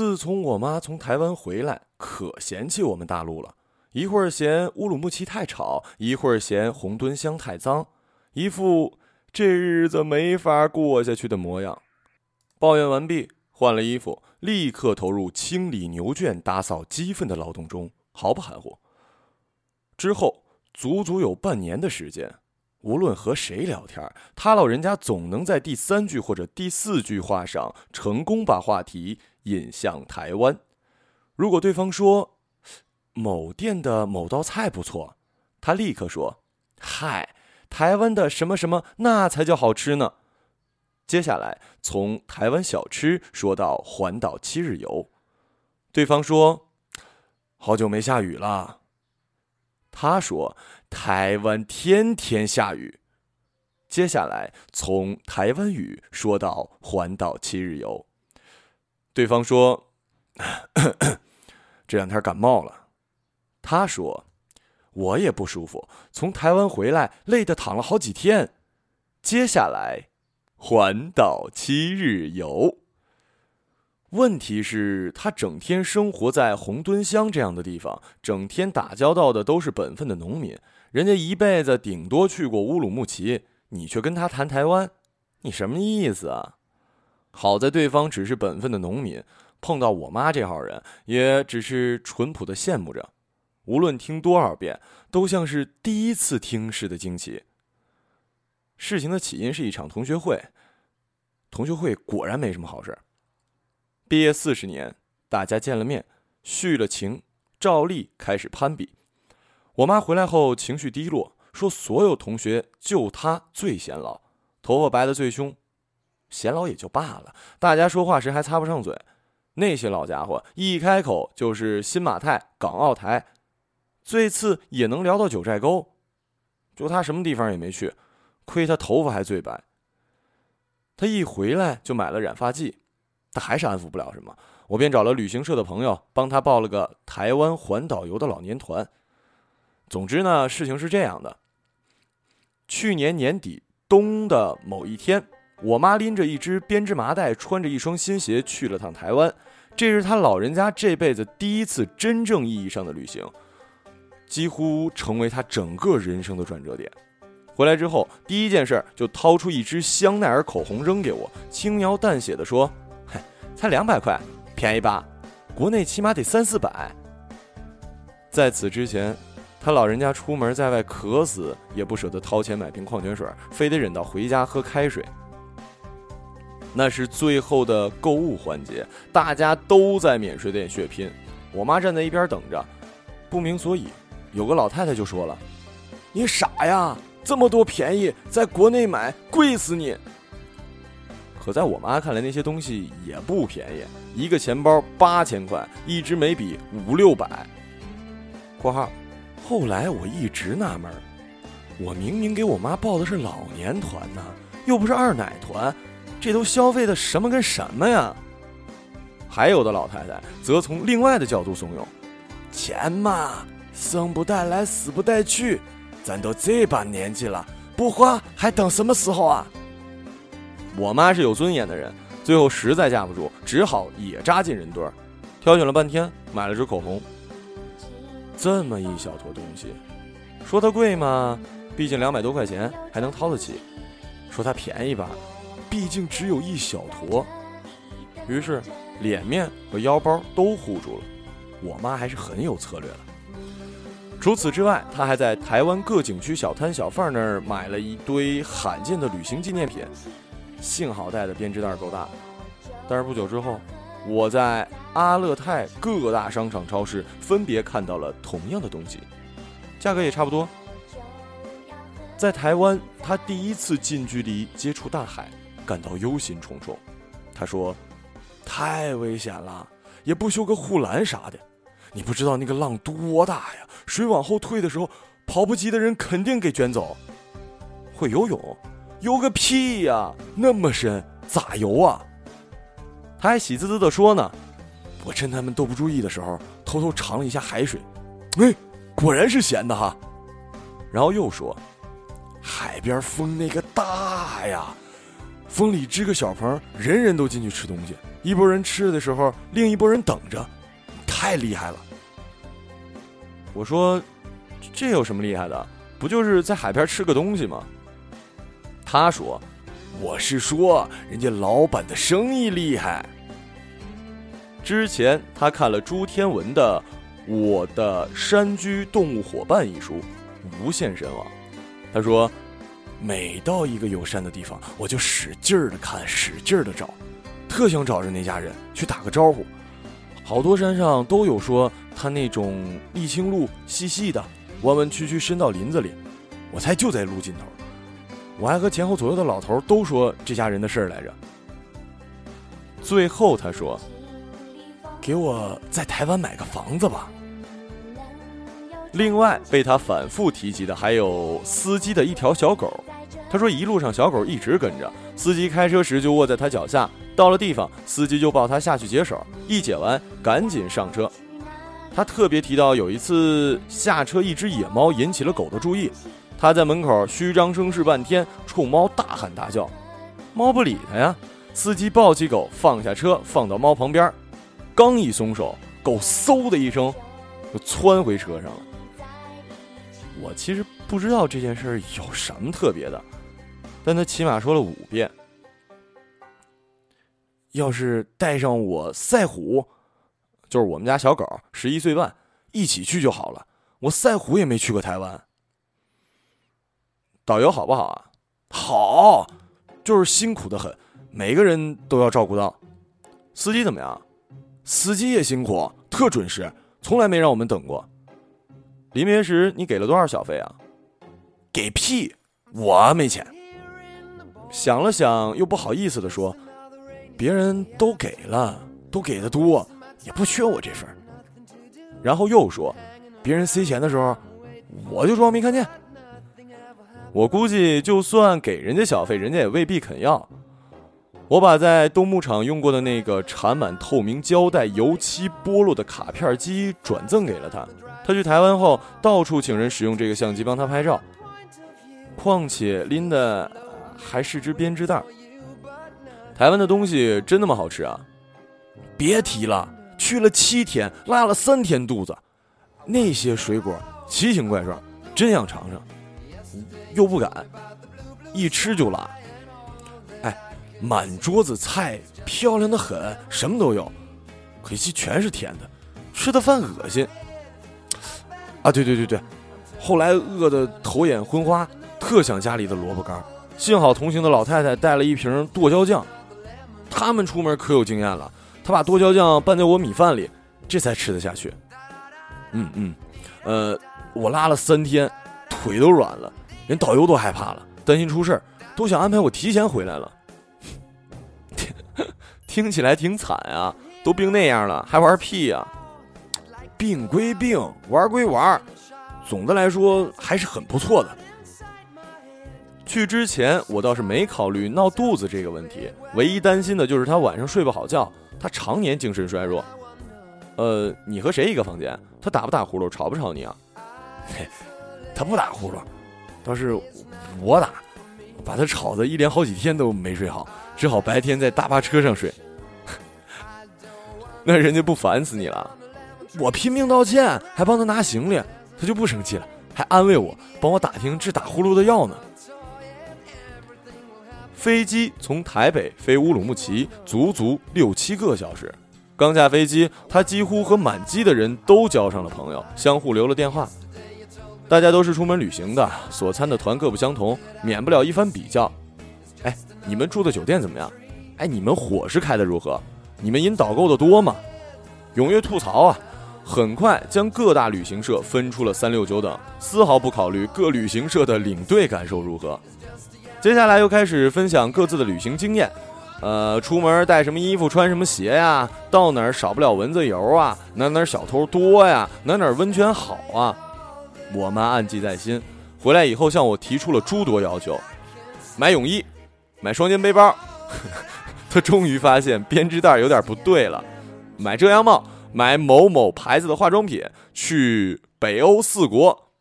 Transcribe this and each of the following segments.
自从我妈从台湾回来，可嫌弃我们大陆了。一会儿嫌乌鲁木齐太吵，一会儿嫌红墩乡太脏，一副这日子没法过下去的模样。抱怨完毕，换了衣服，立刻投入清理牛圈、打扫鸡粪的劳动中，毫不含糊。之后足足有半年的时间，无论和谁聊天，他老人家总能在第三句或者第四句话上成功把话题引向台湾。如果对方说，某店的某道菜不错，他立刻说：“嗨，台湾的什么什么，那才叫好吃呢。”接下来从台湾小吃说到环岛七日游，对方说：“好久没下雨了。”他说：“台湾天天下雨。”接下来从台湾语说到环岛七日游，对方说：“ 这两天感冒了。”他说：“我也不舒服，从台湾回来，累得躺了好几天。”接下来，环岛七日游。问题是，他整天生活在红墩乡这样的地方，整天打交道的都是本分的农民，人家一辈子顶多去过乌鲁木齐，你却跟他谈台湾，你什么意思啊？好在对方只是本分的农民，碰到我妈这号人，也只是淳朴的羡慕着。无论听多少遍，都像是第一次听似的惊奇。事情的起因是一场同学会，同学会果然没什么好事。毕业四十年，大家见了面，续了情，照例开始攀比。我妈回来后情绪低落，说所有同学就她最显老，头发白的最凶。显老也就罢了，大家说话时还擦不上嘴。那些老家伙一开口就是新马泰、港澳台。最次也能聊到九寨沟，就他什么地方也没去，亏他头发还最白。他一回来就买了染发剂，他还是安抚不了什么，我便找了旅行社的朋友帮他报了个台湾环岛游的老年团。总之呢，事情是这样的：去年年底冬的某一天，我妈拎着一只编织麻袋，穿着一双新鞋去了趟台湾，这是她老人家这辈子第一次真正意义上的旅行。几乎成为她整个人生的转折点。回来之后，第一件事就掏出一支香奈儿口红扔给我，轻描淡写的说：“嘿，才两百块，便宜吧？国内起码得三四百。”在此之前，他老人家出门在外渴死也不舍得掏钱买瓶矿泉水，非得忍到回家喝开水。那是最后的购物环节，大家都在免税店血拼，我妈站在一边等着，不明所以。有个老太太就说了：“你傻呀，这么多便宜，在国内买贵死你。”可在我妈看来，那些东西也不便宜，一个钱包八千块，一支眉笔五六百。（括号）后来我一直纳闷，我明明给我妈报的是老年团呢，又不是二奶团，这都消费的什么跟什么呀？还有的老太太则从另外的角度怂恿：“钱嘛。”生不带来，死不带去，咱都这把年纪了，不花还等什么时候啊？我妈是有尊严的人，最后实在架不住，只好也扎进人堆儿，挑选了半天，买了支口红。这么一小坨东西，说它贵吗？毕竟两百多块钱还能掏得起；说它便宜吧，毕竟只有一小坨。于是，脸面和腰包都护住了。我妈还是很有策略的。除此之外，她还在台湾各景区小摊小贩那儿买了一堆罕见的旅行纪念品，幸好带的编织袋够大。但是不久之后，我在阿勒泰各大商场、超市分别看到了同样的东西，价格也差不多。在台湾，他第一次近距离接触大海，感到忧心忡忡。他说：“太危险了，也不修个护栏啥的。”你不知道那个浪多大呀！水往后退的时候，跑不及的人肯定给卷走。会游泳？游个屁呀！那么深，咋游啊？他还喜滋滋的说呢。我趁他们都不注意的时候，偷偷尝了一下海水，哎，果然是咸的哈。然后又说，海边风那个大呀，风里支个小棚，人人都进去吃东西。一拨人吃的时候，另一拨人等着，太厉害了。我说，这有什么厉害的？不就是在海边吃个东西吗？他说，我是说人家老板的生意厉害。之前他看了朱天文的《我的山居动物伙伴》一书，无限神往。他说，每到一个有山的地方，我就使劲儿的看，使劲儿的找。特想找着那家人去打个招呼，好多山上都有说他那种沥青路细细的，弯弯曲曲伸到林子里，我猜就在路尽头。我还和前后左右的老头都说这家人的事儿来着。最后他说：“给我在台湾买个房子吧。”另外被他反复提及的还有司机的一条小狗，他说一路上小狗一直跟着，司机开车时就卧在他脚下。到了地方，司机就抱他下去解手，一解完赶紧上车。他特别提到有一次下车，一只野猫引起了狗的注意，他在门口虚张声势半天，冲猫大喊大叫，猫不理他呀。司机抱起狗放下车，放到猫旁边，刚一松手，狗嗖的一声就窜回车上了。我其实不知道这件事有什么特别的，但他起码说了五遍。要是带上我赛虎，就是我们家小狗，十一岁半，一起去就好了。我赛虎也没去过台湾。导游好不好啊？好，就是辛苦的很，每个人都要照顾到。司机怎么样？司机也辛苦，特准时，从来没让我们等过。临别时你给了多少小费啊？给屁，我没钱。想了想，又不好意思的说。别人都给了，都给的多，也不缺我这份。然后又说，别人塞钱的时候，我就装没看见。我估计就算给人家小费，人家也未必肯要。我把在东牧场用过的那个缠满透明胶带、油漆剥落的卡片机转赠给了他。他去台湾后，到处请人使用这个相机帮他拍照。况且拎的还是只编织袋。台湾的东西真那么好吃啊？别提了，去了七天，拉了三天肚子。那些水果奇形怪状，真想尝尝，又不敢，一吃就拉。哎，满桌子菜，漂亮的很，什么都有，可惜全是甜的，吃的饭恶心。啊，对对对对，后来饿得头眼昏花，特想家里的萝卜干。幸好同行的老太太带了一瓶剁椒酱。他们出门可有经验了，他把剁椒酱拌在我米饭里，这才吃得下去。嗯嗯，呃，我拉了三天，腿都软了，连导游都害怕了，担心出事儿，都想安排我提前回来了。听起来挺惨啊，都病那样了还玩屁呀？病归病，玩归玩，总的来说还是很不错的。去之前，我倒是没考虑闹肚子这个问题，唯一担心的就是他晚上睡不好觉，他常年精神衰弱。呃，你和谁一个房间？他打不打呼噜，吵不吵你啊？嘿，他不打呼噜，倒是我打，把他吵得一连好几天都没睡好，只好白天在大巴车上睡。那人家不烦死你了？我拼命道歉，还帮他拿行李，他就不生气了，还安慰我，帮我打听治打呼噜的药呢。飞机从台北飞乌鲁木齐，足足六七个小时。刚下飞机，他几乎和满机的人都交上了朋友，相互留了电话。大家都是出门旅行的，所参的团各不相同，免不了一番比较。哎，你们住的酒店怎么样？哎，你们伙食开的如何？你们引导购的多吗？踊跃吐槽啊！很快将各大旅行社分出了三六九等，丝毫不考虑各旅行社的领队感受如何。接下来又开始分享各自的旅行经验，呃，出门带什么衣服，穿什么鞋呀？到哪儿少不了蚊子油啊？哪哪小偷多呀？哪哪温泉好啊？我妈暗记在心，回来以后向我提出了诸多要求：买泳衣，买双肩背包。她终于发现编织袋有点不对了，买遮阳帽，买某某牌子的化妆品，去北欧四国。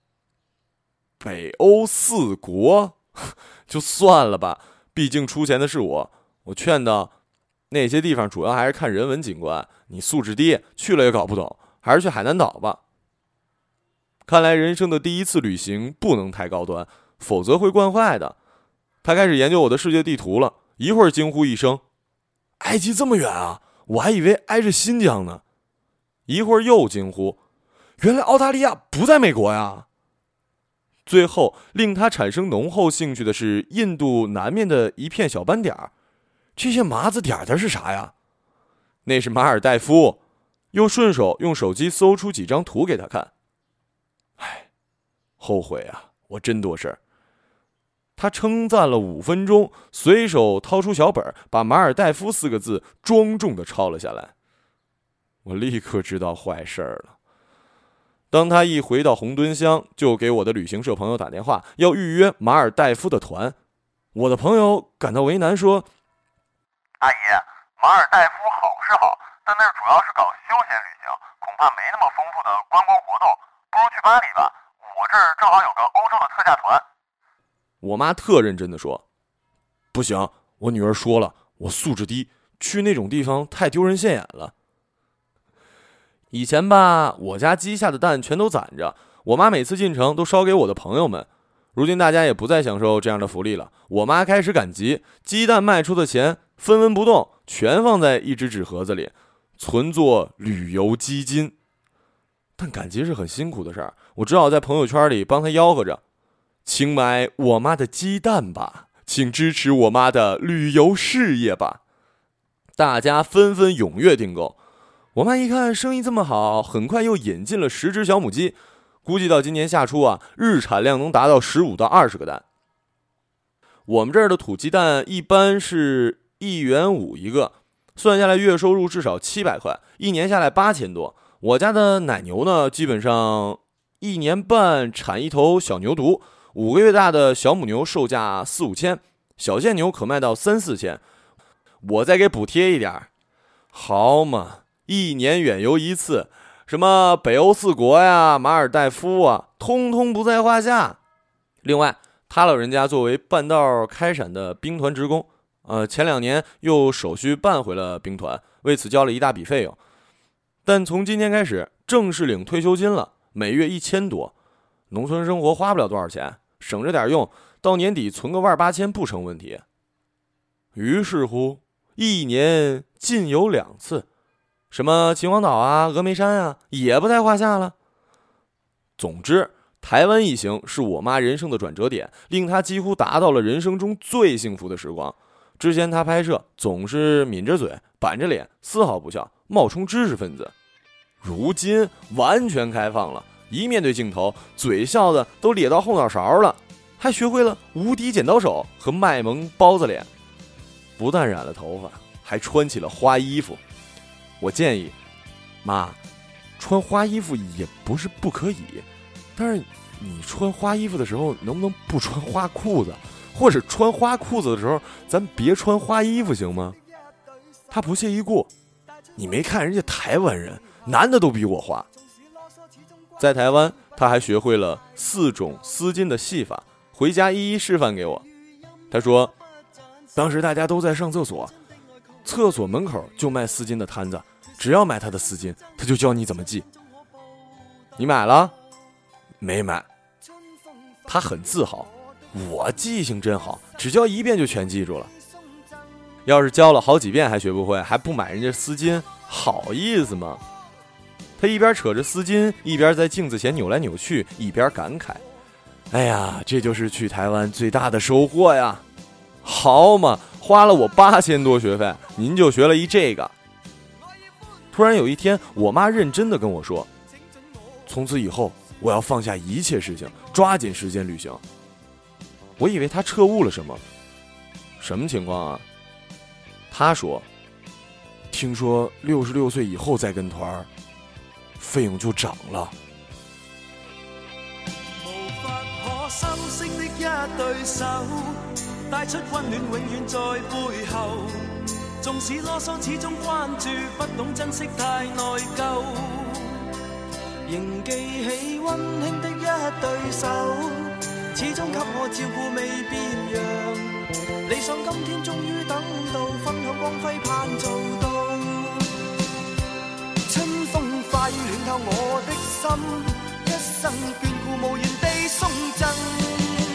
北欧四国。就算了吧，毕竟出钱的是我。我劝道：“那些地方主要还是看人文景观，你素质低，去了也搞不懂，还是去海南岛吧。”看来人生的第一次旅行不能太高端，否则会惯坏的。他开始研究我的世界地图了，一会儿惊呼一声：“埃及这么远啊！我还以为挨着新疆呢。”一会儿又惊呼：“原来澳大利亚不在美国呀！”最后令他产生浓厚兴趣的是印度南面的一片小斑点儿，这些麻子点点是啥呀？那是马尔代夫。又顺手用手机搜出几张图给他看。唉，后悔啊！我真多事儿。他称赞了五分钟，随手掏出小本，把“马尔代夫”四个字庄重的抄了下来。我立刻知道坏事儿了。当他一回到红墩乡，就给我的旅行社朋友打电话，要预约马尔代夫的团。我的朋友感到为难，说：“阿姨，马尔代夫好是好，但那主要是搞休闲旅行，恐怕没那么丰富的观光活动，去巴黎吧。我这儿正好有个欧洲的特价团。”我妈特认真的说：“不行，我女儿说了，我素质低，去那种地方太丢人现眼了。”以前吧，我家鸡下的蛋全都攒着，我妈每次进城都烧给我的朋友们。如今大家也不再享受这样的福利了，我妈开始赶集，鸡蛋卖出的钱分文不动，全放在一只纸盒子里，存作旅游基金。但赶集是很辛苦的事儿，我只好在朋友圈里帮她吆喝着：“请买我妈的鸡蛋吧，请支持我妈的旅游事业吧。”大家纷纷踊跃订购。我妈一看生意这么好，很快又引进了十只小母鸡，估计到今年夏初啊，日产量能达到十五到二十个蛋。我们这儿的土鸡蛋一般是一元五一个，算下来月收入至少七百块，一年下来八千多。我家的奶牛呢，基本上一年半产一头小牛犊，五个月大的小母牛售价四五千，小贱牛可卖到三四千。我再给补贴一点儿，好嘛。一年远游一次，什么北欧四国呀、马尔代夫啊，通通不在话下。另外，他老人家作为半道开展的兵团职工，呃，前两年又手续办回了兵团，为此交了一大笔费用。但从今天开始正式领退休金了，每月一千多。农村生活花不了多少钱，省着点用，到年底存个万八千不成问题。于是乎，一年进游两次。什么秦皇岛啊、峨眉山啊，也不在话下了。总之，台湾一行是我妈人生的转折点，令她几乎达到了人生中最幸福的时光。之前她拍摄总是抿着嘴、板着脸，丝毫不笑，冒充知识分子。如今完全开放了，一面对镜头，嘴笑的都咧到后脑勺了，还学会了无敌剪刀手和卖萌包子脸。不但染了头发，还穿起了花衣服。我建议，妈，穿花衣服也不是不可以，但是你穿花衣服的时候能不能不穿花裤子，或者穿花裤子的时候咱别穿花衣服行吗？他不屑一顾，你没看人家台湾人男的都比我花。在台湾，他还学会了四种丝巾的系法，回家一一示范给我。他说，当时大家都在上厕所。厕所门口就卖丝巾的摊子，只要买他的丝巾，他就教你怎么系。你买了？没买。他很自豪，我记性真好，只教一遍就全记住了。要是教了好几遍还学不会，还不买人家丝巾，好意思吗？他一边扯着丝巾，一边在镜子前扭来扭去，一边感慨：“哎呀，这就是去台湾最大的收获呀！好嘛。”花了我八千多学费，您就学了一这个。突然有一天，我妈认真的跟我说：“从此以后，我要放下一切事情，抓紧时间旅行。”我以为她彻悟了什么，什么情况啊？她说：“听说六十六岁以后再跟团儿，费用就涨了。”带出温暖，永远在背后。纵使啰嗦，始终关注，不懂珍惜，太内疚。仍记起温馨的一对手，始终给我照顾，未变样。理想今天终于等到，分享光輝盼做到。透我的心，一生眷顾，无言地送赠。